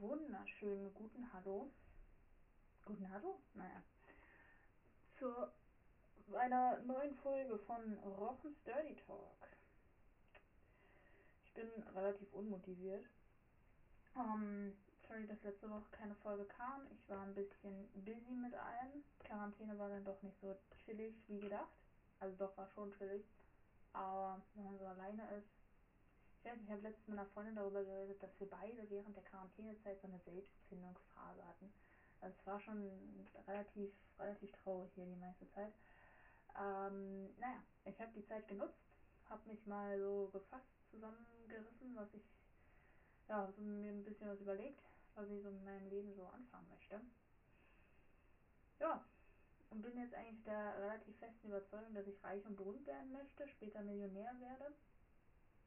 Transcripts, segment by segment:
wunderschönen guten Hallo. Guten Hallo? Naja. Zu einer neuen Folge von Rochens Dirty Talk. Ich bin relativ unmotiviert. Ähm, sorry, dass letzte Woche keine Folge kam. Ich war ein bisschen busy mit allem. Quarantäne war dann doch nicht so chillig wie gedacht. Also doch war schon chillig. Aber wenn man so alleine ist, ich habe letztens mit einer Freundin darüber geredet, dass wir beide während der Quarantänezeit so eine Selbstfindungsphase hatten. Also es war schon relativ, relativ traurig hier die meiste Zeit. Ähm, naja, ich habe die Zeit genutzt, habe mich mal so gefasst zusammengerissen, was ich, ja, so mir ein bisschen was überlegt, was ich so in meinem Leben so anfangen möchte. Ja, und bin jetzt eigentlich der relativ festen Überzeugung, dass ich reich und berühmt werden möchte, später Millionär werde.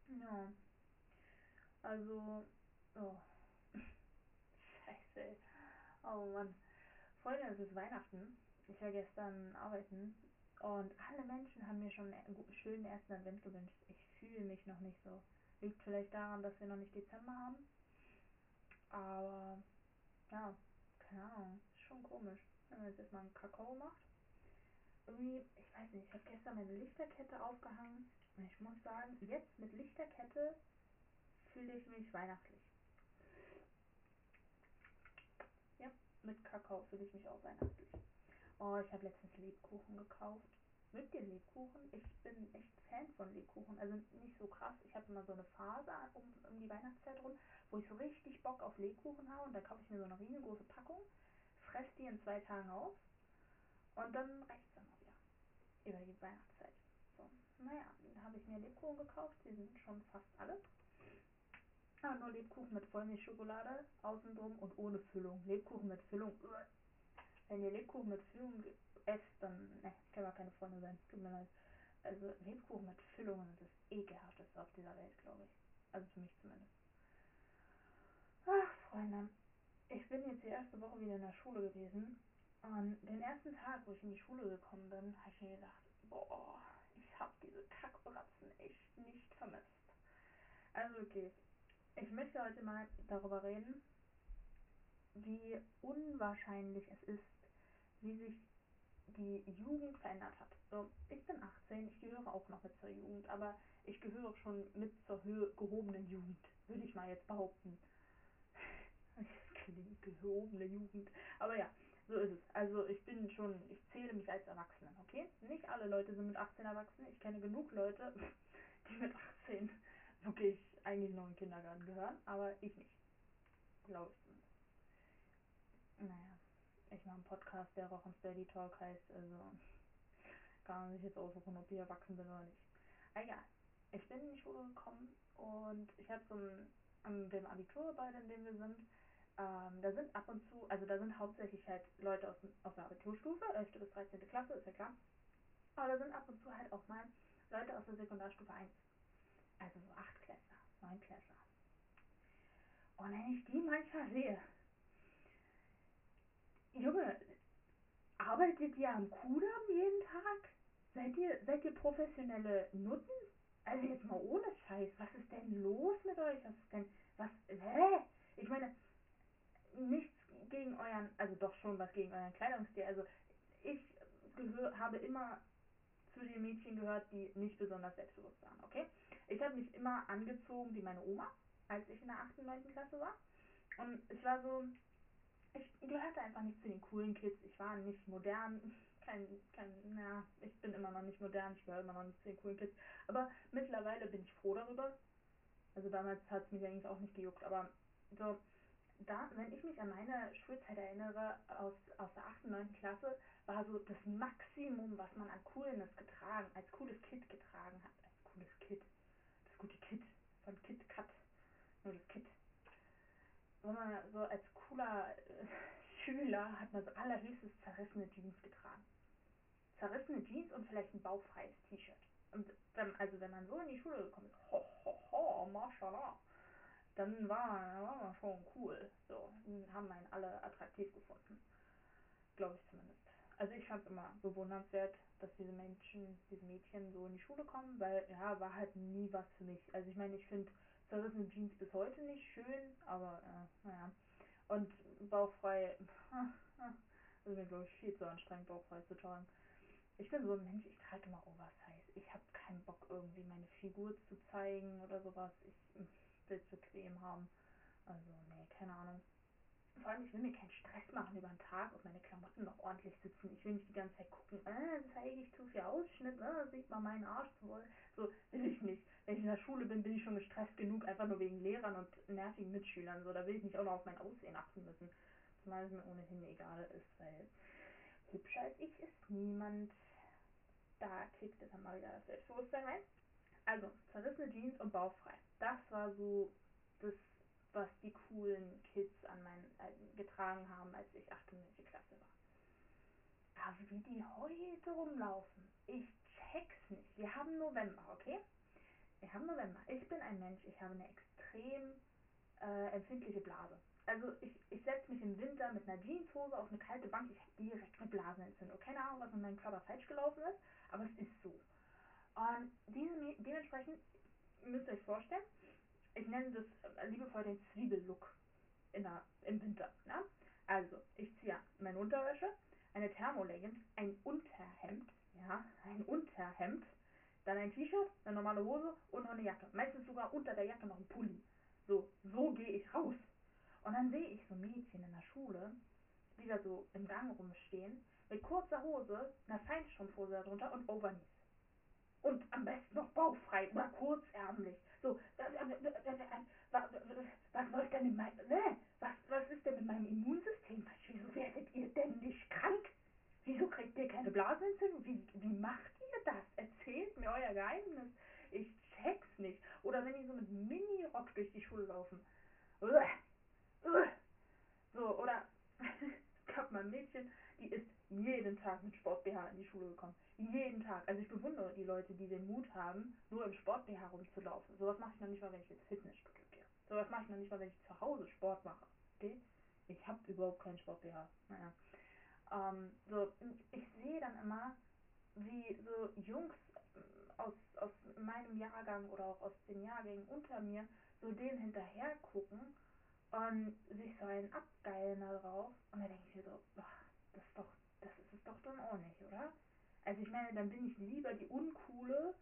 Ja, also, oh. Scheiße. Oh Mann. Freunde, es ist Weihnachten. Ich war gestern arbeiten und alle Menschen haben mir schon einen schönen ersten Advent gewünscht. Ich fühle mich noch nicht so. Liegt vielleicht daran, dass wir noch nicht Dezember haben. Aber, ja, keine Ahnung. Ist schon komisch, wenn man jetzt erstmal einen Kakao macht. Irgendwie, ich weiß nicht, ich habe gestern meine Lichterkette aufgehangen und ich muss sagen, jetzt mit Lichterkette fühle ich mich weihnachtlich. Ja, mit Kakao fühle ich mich auch weihnachtlich. Oh, ich habe letztens Lebkuchen gekauft. Mögt ihr Lebkuchen? Ich bin echt Fan von Lebkuchen. Also nicht so krass. Ich habe immer so eine Phase um, um die Weihnachtszeit rum, wo ich so richtig Bock auf Lebkuchen habe und da kaufe ich mir so eine riesengroße Packung, fresse die in zwei Tagen auf und dann reicht es dann auch wieder. Über die Weihnachtszeit. So, naja, dann habe ich mir Lebkuchen gekauft. Die sind schon fast alle. Ah, nur Lebkuchen mit Vollmilchschokolade außen drum und ohne Füllung. Lebkuchen mit Füllung. Wenn ihr Lebkuchen mit Füllung esst, dann ne, können wir keine Freunde sein. Tut mir leid. Also Lebkuchen mit Füllungen sind das ekelhafteste auf dieser Welt, glaube ich. Also für mich zumindest. Ach, Freunde. Ich bin jetzt die erste Woche wieder in der Schule gewesen. Und den ersten Tag, wo ich in die Schule gekommen bin, habe ich mir gedacht, boah, ich habe diese Kackbratzen echt nicht vermisst. Also okay, ich möchte heute mal darüber reden, wie unwahrscheinlich es ist, wie sich die Jugend verändert hat. So, ich bin 18, ich gehöre auch noch mit zur Jugend, aber ich gehöre schon mit zur gehobenen Jugend, würde ich mal jetzt behaupten. Das klingt gehobene Jugend. Aber ja, so ist es. Also ich bin schon, ich zähle mich als Erwachsenen, okay? Nicht alle Leute sind mit 18 erwachsen. Ich kenne genug Leute, die mit 18 wirklich eigentlich noch in den Kindergarten gehören, aber ich nicht. Glaube ich zumindest. Naja, ich mache einen Podcast, der Rochens Dirty Talk heißt, also kann man sich jetzt aussuchen, ob ich erwachsen bin oder nicht. Egal. Ich bin in die Schule gekommen und ich habe so ein, dem Abitur, bei dem wir sind, ähm, da sind ab und zu, also da sind hauptsächlich halt Leute aus, aus der Abiturstufe, 11. bis 13. Klasse, ist ja klar. Aber da sind ab und zu halt auch mal Leute aus der Sekundarstufe 1. Also so 8 Klässler, 9 Klässler. Und wenn ich die manchmal sehe, Junge, arbeitet ihr am Kudamm jeden Tag? Seid ihr, seid ihr professionelle Nutten? Also jetzt mal ohne Scheiß, was ist denn los mit euch? Was ist denn, was, hä? Ich meine, nichts gegen euren, also doch schon was gegen euren Kleidungsstil. Also ich gehör, habe immer zu den Mädchen gehört, die nicht besonders selbstbewusst waren, okay? Ich habe mich immer angezogen wie meine Oma, als ich in der 8. und 9. Klasse war. Und ich war so, ich gehörte einfach nicht zu den coolen Kids. Ich war nicht modern, kein, kein, na, ich bin immer noch nicht modern, ich gehöre immer noch nicht zu den coolen Kids. Aber mittlerweile bin ich froh darüber. Also damals hat es mich eigentlich auch nicht gejuckt, aber so, da, wenn ich mich an meine Schulzeit erinnere, aus, aus der 8. und 9. Klasse, war so das Maximum, was man an Coolness getragen, als cooles Kid getragen hat. Als cooles Kid. Das gute Kid von Kit Kat. Nur das Kid. Wenn man so als cooler äh, Schüler hat man so allerhöchstes zerrissene Jeans getragen. Zerrissene Jeans und vielleicht ein bauchfreies T-Shirt. Und wenn, also wenn man so in die Schule gekommen ist, ho, ho, ho, mashallah dann war, war man schon cool. So, haben einen alle attraktiv gefunden. Glaube ich zumindest. Also ich fand es immer bewundernswert, dass diese Menschen, diese Mädchen so in die Schule kommen, weil ja, war halt nie was für mich. Also ich meine, ich finde zerrissene Jeans bis heute nicht schön, aber äh, naja. bauchfrei, das ist mir glaube ich viel zu anstrengend, bauchfrei zu tragen. Ich bin so ein Mensch, ich trage immer Oversize. Ich habe keinen Bock irgendwie meine Figur zu zeigen oder sowas. Ich es bequem haben. Also, nee, keine Ahnung. Vor allem, ich will mir keinen Stress machen über den Tag und meine Klamotten noch ordentlich sitzen. Ich will nicht die ganze Zeit gucken, äh, zeige ich zu viel Ausschnitt, äh, sieht man meinen Arsch zu wohl. So will ich nicht. Wenn ich in der Schule bin, bin ich schon gestresst genug, einfach nur wegen Lehrern und nervigen Mitschülern. So, da will ich nicht auch noch auf mein Aussehen achten müssen. Zumal es mir ohnehin egal ist, weil hübscher als ich ist niemand. Da kickte dann mal wieder das Selbstbewusstsein rein. Also, zerrissene Jeans und bauchfrei. Das war so das was die coolen Kids an mein, äh, getragen haben, als ich 8. und 9. Klasse war. Aber wie die heute rumlaufen, ich check's nicht. Wir haben November, okay? Wir haben November. Ich bin ein Mensch, ich habe eine extrem äh, empfindliche Blase. Also ich, ich setze mich im Winter mit einer Jeanshose auf eine kalte Bank, ich habe direkt eine Blasenentzündung. Keine Ahnung, was mit meinem Körper falsch gelaufen ist, aber es ist so. Und diese, dementsprechend müsst ihr euch vorstellen, ich nenne das äh, liebevoll den Zwiebellook in im Winter. Ne? Also, ich ziehe meine Unterwäsche, eine Thermoleggings, ein Unterhemd, ja, ein Unterhemd, dann ein T-Shirt, eine normale Hose und noch eine Jacke. Meistens sogar unter der Jacke noch ein Pulli. So, so gehe ich raus. Und dann sehe ich so Mädchen in der Schule, die da so im Gang rumstehen, mit kurzer Hose, einer Feinstrumpfhose darunter und Overknees. Und am besten noch bauchfrei oder kurzärmlich. So, was läuft denn in meinem, ne? Was, was ist denn mit meinem Immunsystem? Wieso werdet ihr denn nicht krank? Wieso kriegt ihr keine Blasenentzündung? Wie, wie macht ihr das? Erzählt mir euer Geheimnis. Ich check's nicht. Oder wenn die so mit Mini-Rock durch die Schule laufen. So, oder es gab mal ein Mädchen, die ist jeden Tag mit Sport BH in die Schule gekommen. Jeden Tag. Also ich bewundere die Leute, die den Mut haben, nur im Sport BH rumzulaufen. Sowas mache ich noch nicht mal, wenn ich ins Fitnessstudio gehe. Sowas mache ich noch nicht mal, wenn ich zu Hause Sport mache. Okay? Ich habe überhaupt keinen Sport BH. Naja. Ähm, so, ich sehe dann immer, wie so Jungs ähm, aus, aus meinem Jahrgang oder auch aus den Jahrgängen unter mir so denen hinterher gucken und sich so einen abgeilen da drauf. Und da denke ich mir so, ach, das ist doch, doch dann auch nicht, oder? Also ich meine, dann bin ich lieber die Uncoole,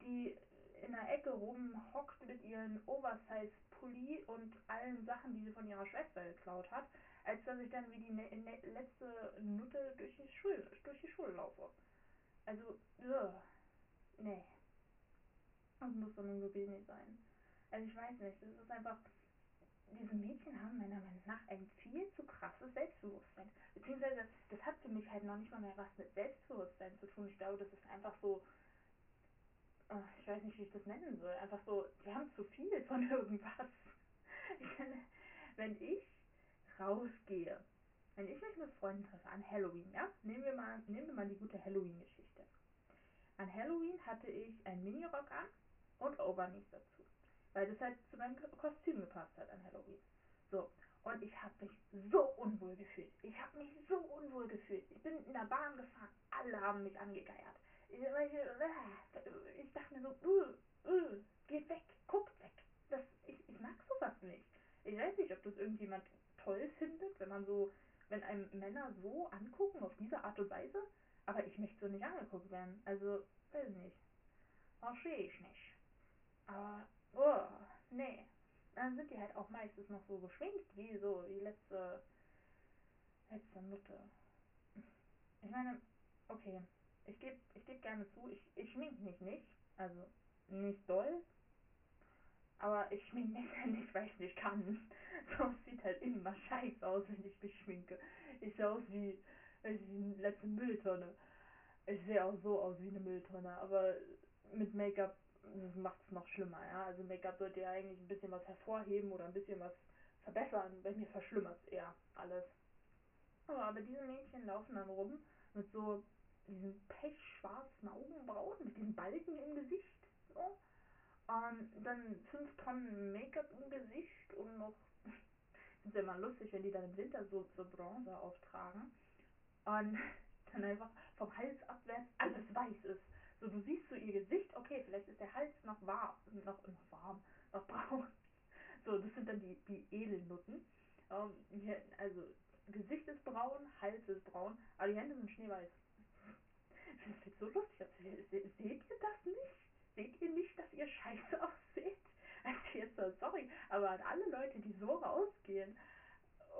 die in der Ecke rumhockt mit ihren Oversize-Pulli und allen Sachen, die sie von ihrer Schwester geklaut hat, als dass ich dann wie die ne ne letzte Nutte durch die, Schule, durch die Schule laufe. Also, ugh, nee. Das muss wirklich nicht sein. Also ich weiß nicht, das ist einfach diese Mädchen haben meiner Meinung nach ein viel zu krasses Selbstbewusstsein. Beziehungsweise, das hat für mich halt noch nicht mal mehr was mit Selbstbewusstsein zu tun. Ich glaube, das ist einfach so, äh, ich weiß nicht, wie ich das nennen soll. Einfach so, die haben zu viel von irgendwas. Wenn ich rausgehe, wenn ich mich mit Freunden treffe an Halloween, ja, nehmen wir mal, nehmen wir mal die gute Halloween-Geschichte. An Halloween hatte ich einen Minirock an und Overknees dazu weil das halt zu meinem Kostüm gepasst hat an Halloween. So, und ich habe mich so unwohl gefühlt. Ich habe mich so unwohl gefühlt. Ich bin in der Bahn gefahren, alle haben mich angegeiert. Ich, äh, ich dachte mir so, uh, uh, geht weg, guckt weg. Das, ich, ich mag sowas nicht. Ich weiß nicht, ob das irgendjemand toll findet, wenn man so, wenn einem Männer so angucken, auf diese Art und Weise. Aber ich möchte so nicht angeguckt werden. Also, weiß nicht. Verstehe ich nicht. Aber Oh, nee. Dann sind die halt auch meistens noch so geschminkt, wie so die letzte, letzte Nutte. Ich meine, okay, ich gebe ich geb gerne zu, ich, ich schmink mich nicht, also nicht doll, aber ich schmink mich ja nicht, weil ich nicht kann. So, sieht halt immer scheiße aus, wenn ich mich schminke. Ich sehe aus wie, weiß eine letzte Mülltonne. Ich sehe auch so aus wie eine Mülltonne, aber mit Make-up das macht es noch schlimmer, ja. Also Make-up sollte ja eigentlich ein bisschen was hervorheben oder ein bisschen was verbessern. Bei mir verschlimmert es eher alles. Aber, aber diese Mädchen laufen dann rum mit so diesen pechschwarzen Augenbrauen, mit diesen Balken im Gesicht. So. Und dann 5 Tonnen Make-up im Gesicht und noch. Finde es ja immer lustig, wenn die dann im Winter so, so Bronzer auftragen. Und dann einfach vom Hals abwärts alles weiß ist. So, du siehst so ihr Gesicht, okay, vielleicht ist der Hals noch warm, noch, noch warm, noch braun. So, das sind dann die, die Edelnutten. Um, hier, also Gesicht ist braun, Hals ist braun, aber die Hände sind schneeweiß. Das sieht so lustig aus. Seht ihr das nicht? Seht ihr nicht, dass ihr scheiße ausseht? Also jetzt so, sorry, aber an alle Leute, die so rausgehen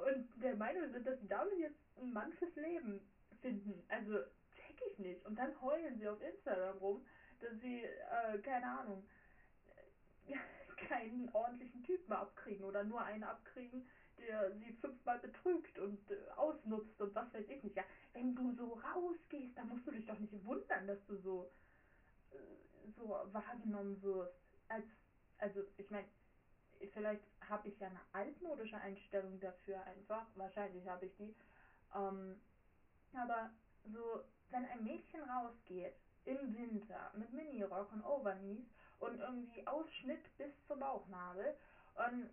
und der Meinung sind, dass sie damit jetzt einen Mann fürs Leben finden, also check ich nicht. Und dann heulen sie auf Instagram rum, dass sie, äh, keine Ahnung, keinen ordentlichen Typen abkriegen oder nur einen abkriegen, der sie fünfmal betrügt und äh, ausnutzt und was weiß ich nicht. Ja, wenn du so rausgehst, dann musst du dich doch nicht wundern, dass du so äh, so wahrgenommen wirst. Als also ich meine, vielleicht habe ich ja eine altmodische Einstellung dafür einfach, wahrscheinlich habe ich die. Ähm, aber so, wenn ein Mädchen rausgeht im Winter mit Minirock und Overknees und irgendwie Ausschnitt bis zum Bauchnabel und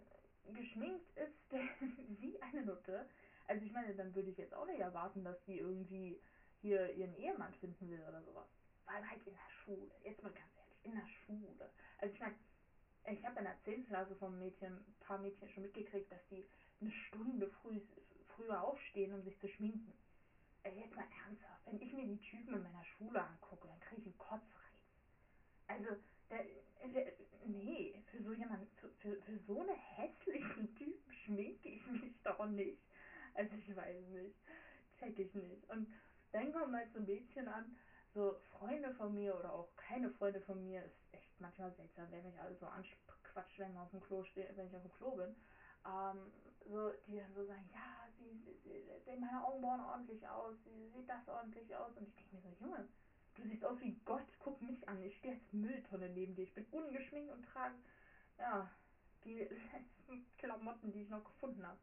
geschminkt ist wie eine Nutte, also ich meine, dann würde ich jetzt auch nicht erwarten, dass die irgendwie hier ihren Ehemann finden will oder sowas. Allem halt in der Schule, jetzt mal ganz ehrlich, in der Schule. Also ich meine, ich habe in der 10. Klasse vom Mädchen, ein paar Mädchen schon mitgekriegt, dass die eine Stunde früh, früher aufstehen, um sich zu schminken. Ey, jetzt mal ernsthaft, wenn ich mir die Typen in meiner Schule angucke, dann kriege ich einen Kotzreiz. Also, der, der, nee, für so jemand, für, für, so einen hässlichen Typen schminke ich mich doch nicht. Also ich weiß nicht, check ich nicht. Und dann kommen halt so Mädchen an, so Freunde von mir oder auch keine Freunde von mir, ist echt manchmal seltsam, wer mich alle so anquatscht, wenn, man auf dem Klo steht, wenn ich auf dem Klo bin. Ähm, so, die dann so sagen, ja, sie, sie, sie sehen meine Augenbrauen ordentlich aus, sie sieht das ordentlich aus. Und ich denke mir so, Junge, du siehst aus wie Gott, guck mich an, ich stehe als Mülltonne neben dir, ich bin ungeschminkt und trage, ja, die letzten Klamotten, die ich noch gefunden habe.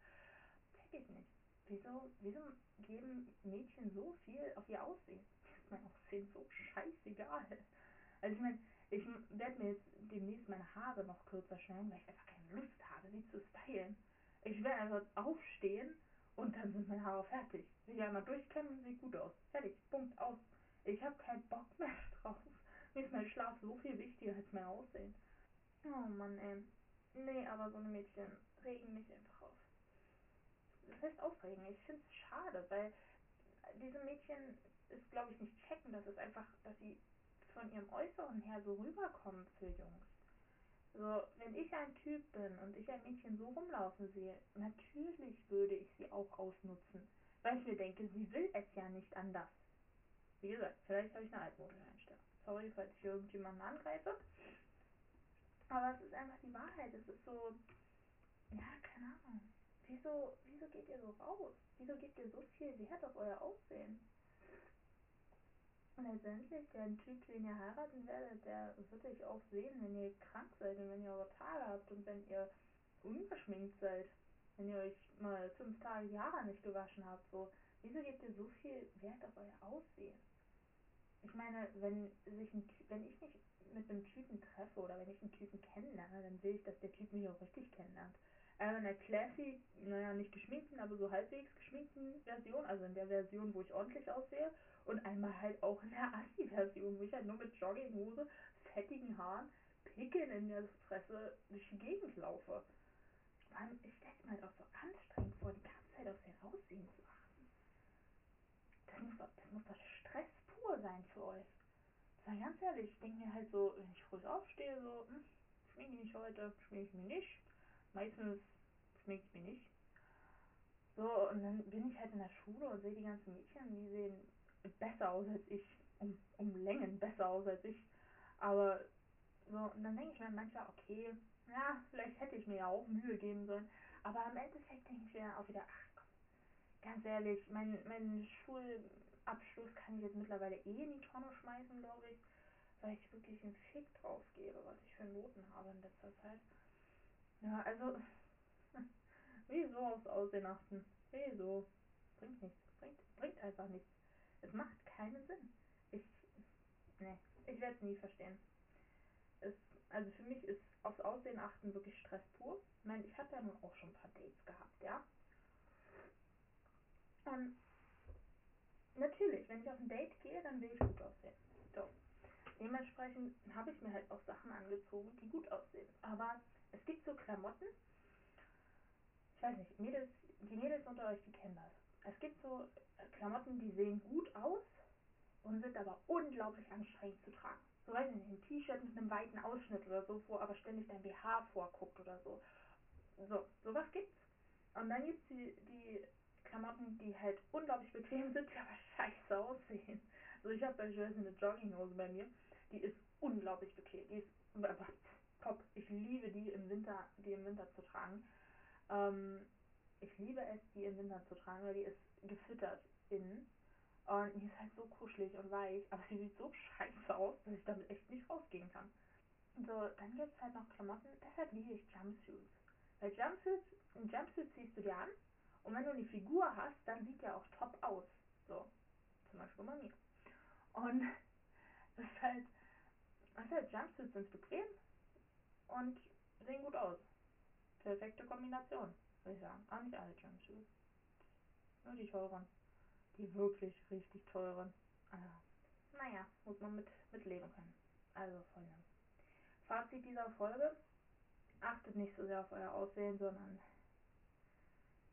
Check ich nicht. Wieso, wieso geben Mädchen so viel auf ihr Aussehen? Mir ist mein Aussehen so scheißegal. Also ich meine, ich werde mir jetzt demnächst meine Haare noch kürzer schneiden, weil ich einfach keine Lust habe, sie zu stylen. Ich werde einfach aufstehen und dann sind meine Haare fertig. Sich einmal durchkämmen, sieht gut aus. Fertig, Punkt, aus. Ich habe keinen Bock mehr drauf. Mir ist mein Schlaf so viel wichtiger als mein Aussehen. Oh Mann, ey. Nee, aber so eine Mädchen regen mich einfach auf. Das heißt aufregen. Ich finde es schade, weil diese Mädchen ist, glaube ich, nicht checken. Das ist einfach, dass sie von ihrem Äußeren her so rüberkommen für Jungs. So, wenn ich ein Typ bin und ich ein Mädchen so rumlaufen sehe, natürlich würde ich sie auch ausnutzen. Weil ich mir denke, sie will es ja nicht anders. Wie gesagt, vielleicht habe ich eine altmodische Einstellung. Sorry, falls ich irgendjemanden angreife. Aber es ist einfach die Wahrheit. Es ist so, ja, keine Ahnung. Wieso, wieso geht ihr so raus? Wieso gebt ihr so viel Wert auf euer Aussehen? Und letztendlich, der Typ, den ihr heiraten werdet, der wird euch auch sehen, wenn ihr krank seid und wenn ihr eure Tage habt und wenn ihr ungeschminkt seid. Wenn ihr euch mal fünf Tage Haare nicht gewaschen habt. So, wieso gebt ihr so viel Wert auf euer Aussehen? Ich meine, wenn sich ein wenn ich mich mit einem Typen treffe oder wenn ich einen Typen kennenlerne, dann will ich, dass der Typ mich auch richtig kennenlernt. In der classy, naja, nicht geschminkten, aber so halbwegs geschminkten Version, also in der Version, wo ich ordentlich aussehe und einmal halt auch in der Assi-Version, wo ich halt nur mit Jogginghose, fettigen Haaren, Pickeln in der Fresse durch die Gegend laufe. Allem, ich stelle mir halt auch so anstrengend vor, die ganze Zeit auf sein Aussehen zu achten. Das muss doch, das muss doch Stress pur sein für euch. Sei ganz ehrlich, ich denke mir halt so, wenn ich früh aufstehe, so, hm, schminke ich mich heute, schminke ich mich nicht. Meistens schminke ich mich nicht. So, und dann bin ich halt in der Schule und sehe die ganzen Mädchen, die sehen besser aus als ich. Um, um Längen besser aus als ich. Aber so, und dann denke ich mir manchmal, okay, ja, vielleicht hätte ich mir ja auch Mühe geben sollen. Aber im Endeffekt denke ich mir auch wieder, ach komm, ganz ehrlich, mein, mein Schulabschluss kann ich jetzt mittlerweile eh in die Tonne schmeißen, glaube ich weil ich wirklich einen Fick drauf gebe, was ich für Noten habe in letzter Zeit. Ja, also, wieso aufs Aussehen achten? Wieso? Bringt nichts. Bringt, bringt einfach nichts. Es macht keinen Sinn. Ich, ne, ich werde es nie verstehen. Es, also für mich ist aufs Aussehen achten wirklich Stress pur. Ich meine, ich habe ja nun auch schon ein paar Dates gehabt, ja. Und natürlich, wenn ich auf ein Date gehe, dann will ich gut aussehen. So, Dementsprechend habe ich mir halt auch Sachen angezogen, die gut aussehen. Aber es gibt so Klamotten, ich weiß nicht, Mädels, die Mädels unter euch, die kennen das. Es gibt so Klamotten, die sehen gut aus und sind aber unglaublich anstrengend zu tragen. So weiß ich nicht, ein T-Shirt mit einem weiten Ausschnitt oder so, wo aber ständig dein BH vorguckt oder so. So, sowas gibt's. Und dann gibt's die, die Klamotten, die halt unglaublich bequem sind, die aber scheiße aussehen. So, ich habe beispielsweise eine Jogginghose bei mir, die ist unglaublich bequem. Die ist top. Ich liebe die im Winter, die im Winter zu tragen. Ähm, ich liebe es, die im Winter zu tragen, weil die ist gefüttert innen. Und die ist halt so kuschelig und weich, aber sie sieht so scheiße aus, dass ich damit echt nicht rausgehen kann. So, dann gibt es halt noch Klamotten, deshalb liebe ich Jumpsuits. Weil Jumpsuits, ein Jumpsuit ziehst du dir an und wenn du eine Figur hast, dann sieht der auch top aus. So, zum Beispiel bei mir. Und das ist halt, halt Jumpsuits sind bequem und sehen gut aus. Perfekte Kombination, würde ich sagen. Auch nicht alle Jumpsuits. Nur die teuren. Die wirklich richtig teuren. Also, naja, muss man mit, mit leben können. Also, Freunde. Fazit dieser Folge. Achtet nicht so sehr auf euer Aussehen, sondern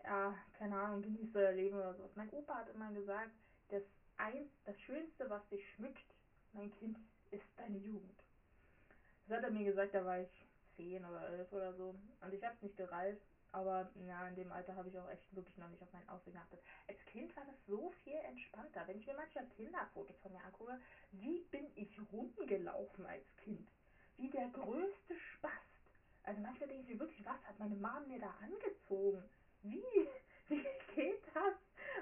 ja, keine Ahnung, genießt euer Leben oder sowas. Mein Opa hat immer gesagt, das, eins, das Schönste, was dich schmückt, mein Kind, ist deine Jugend. Das hat er mir gesagt, da war ich zehn oder elf oder so. Und ich habe es nicht gereilt, aber ja, in dem Alter habe ich auch echt wirklich noch nicht auf mein Aussehen geachtet. Als Kind war das so viel entspannter. Wenn ich mir manchmal Kinderfotos von mir angucke, wie bin ich rumgelaufen als Kind? Wie der größte Spast. Also manchmal denke ich mir wirklich, was hat meine Mom mir da angezogen? Wie? Wie geht das?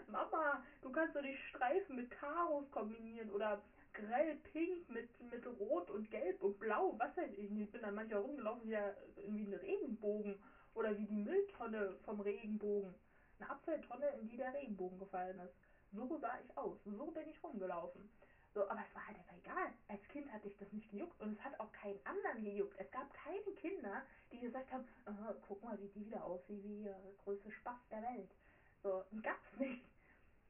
Mama, du kannst doch die Streifen mit Karos kombinieren oder grell pink mit, mit rot und gelb und blau, was weiß ich nicht. Ich bin dann manchmal rumgelaufen wie, der, ein Regenbogen oder wie die Mülltonne vom Regenbogen. Eine Apfeltonne, in die der Regenbogen gefallen ist. So sah ich aus. So bin ich rumgelaufen. So, aber es war halt einfach egal. Als Kind hatte ich das nicht gejuckt und es hat auch keinen anderen gejuckt. Es gab keine Kinder, die gesagt haben, oh, guck mal, wie die wieder aussieht, wie der größte Spaß der Welt. So, gab's nicht.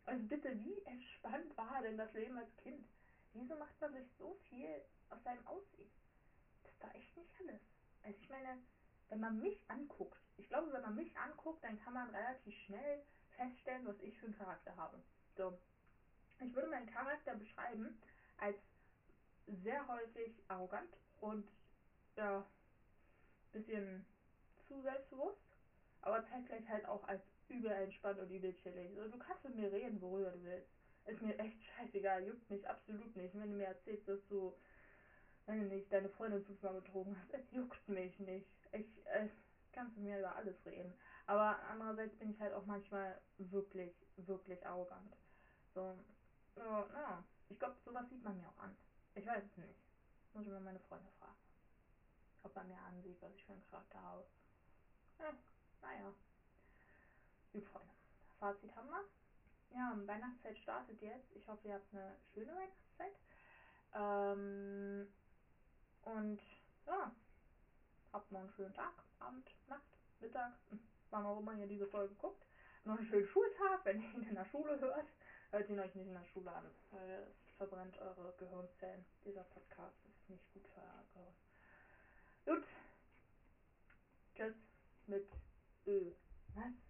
Also bitte, wie entspannt war denn das Leben als Kind? Wieso macht man sich so viel aus seinem Aussehen? Das doch echt nicht alles. Also ich meine, wenn man mich anguckt, ich glaube, wenn man mich anguckt, dann kann man relativ schnell feststellen, was ich für einen Charakter habe. So, ich würde meinen Charakter beschreiben als sehr häufig arrogant und ja, bisschen zu selbstbewusst, aber zeitgleich halt auch als übel entspannt und übel chillig. So, du kannst mit mir reden, worüber du willst. Ist mir echt scheißegal, juckt mich absolut nicht. Wenn du mir erzählst, dass du, wenn du nicht deine Freundin fünfmal betrogen hast, es juckt mich nicht. Ich, äh, kannst mit mir über alles reden. Aber andererseits bin ich halt auch manchmal wirklich, wirklich arrogant. So, ja, ja. Ich glaube, sowas sieht man mir auch an. Ich weiß es nicht. Muss ich mal meine Freunde fragen. Ob man mir ansieht, was ich für einen Charakter habe. Ja, naja. Gut, Freunde. Fazit haben wir. Ja, Weihnachtszeit startet jetzt. Ich hoffe, ihr habt eine schöne Weihnachtszeit. Ähm, und ja, habt noch einen schönen Tag, Abend, Nacht, Mittag, hm, wann auch immer ihr diese Folge guckt. Noch einen schönen Schultag, wenn ihr ihn in der Schule hört. Hört ihn euch nicht in der Schule an, weil es verbrennt eure Gehirnzellen. Dieser Podcast ist nicht gut für euer Gehirn. Gut. Tschüss mit Ö. Was?